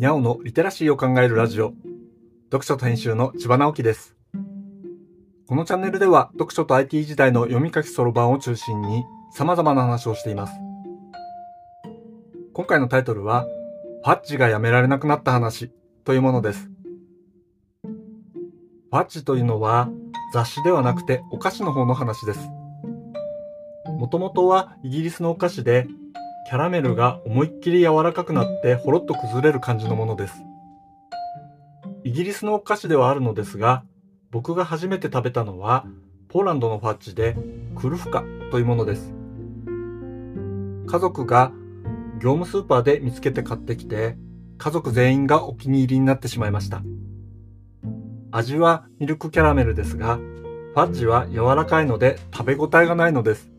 にゃおのリテラシーを考えるラジオ。読書と編集の千葉直樹です。このチャンネルでは読書と IT 時代の読み書きそろばんを中心に様々な話をしています。今回のタイトルは、ファッジがやめられなくなった話というものです。ファッジというのは雑誌ではなくてお菓子の方の話です。もともとはイギリスのお菓子でキャラメルが思いっきり柔らかくなってほろっと崩れる感じのものです。イギリスのお菓子ではあるのですが、僕が初めて食べたのはポーランドのファッジでクルフカというものです。家族が業務スーパーで見つけて買ってきて、家族全員がお気に入りになってしまいました。味はミルクキャラメルですが、ファッジは柔らかいので食べ応えがないのです。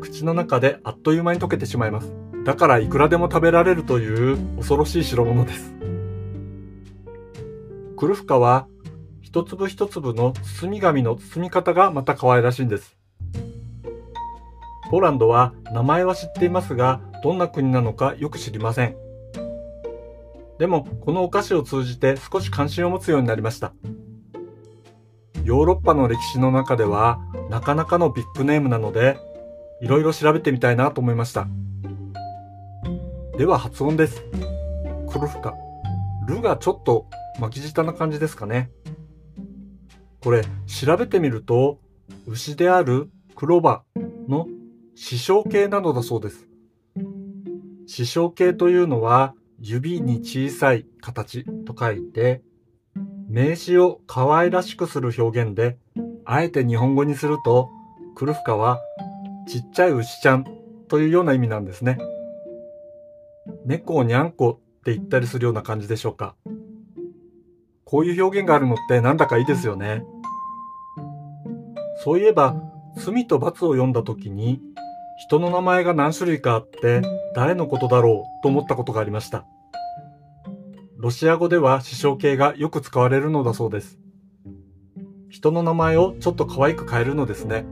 口の中であっという間に溶けてしまいます。だからいくらでも食べられるという恐ろしい代物です。クルフカは一粒一粒の包み紙の包み方がまた可愛らしいんです。ポーランドは名前は知っていますが、どんな国なのかよく知りません。でも、このお菓子を通じて少し関心を持つようになりました。ヨーロッパの歴史の中では、なかなかのビッグネームなので、いろいろ調べてみたいなと思いました。では発音です。クルフカ。ルがちょっと巻き舌な感じですかね。これ、調べてみると、牛であるクロバの視床形なのだそうです。視床形というのは、指に小さい形と書いて、名詞を可愛らしくする表現で、あえて日本語にすると、クルフカはちっちゃい牛ちゃんというような意味なんですね。猫をにゃんこって言ったりするような感じでしょうか。こういう表現があるのってなんだかいいですよね。そういえば、罪と罰を読んだ時に、人の名前が何種類かあって誰のことだろうと思ったことがありました。ロシア語では師匠形がよく使われるのだそうです。人の名前をちょっと可愛く変えるのですね。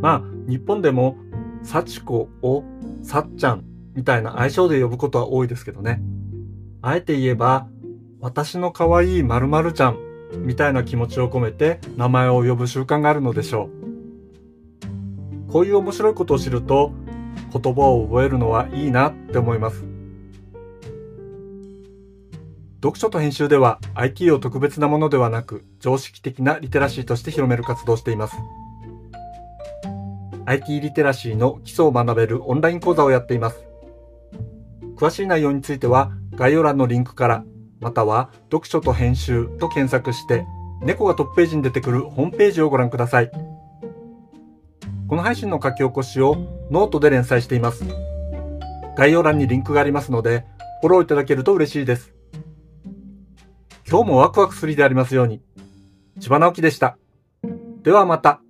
まあ、日本でも、幸子をさっちゃんみたいな愛称で呼ぶことは多いですけどね。あえて言えば、私の可愛い〇〇ちゃんみたいな気持ちを込めて名前を呼ぶ習慣があるのでしょう。こういう面白いことを知ると言葉を覚えるのはいいなって思います。読書と編集では IT を特別なものではなく常識的なリテラシーとして広める活動をしています。IT リテラシーの基礎を学べるオンライン講座をやっています。詳しい内容については概要欄のリンクからまたは読書と編集と検索して猫がトップページに出てくるホームページをご覧ください。この配信の書き起こしをノートで連載しています。概要欄にリンクがありますのでフォローいただけると嬉しいです。今日もワクワクするでありますように。千葉直樹でした。ではまた。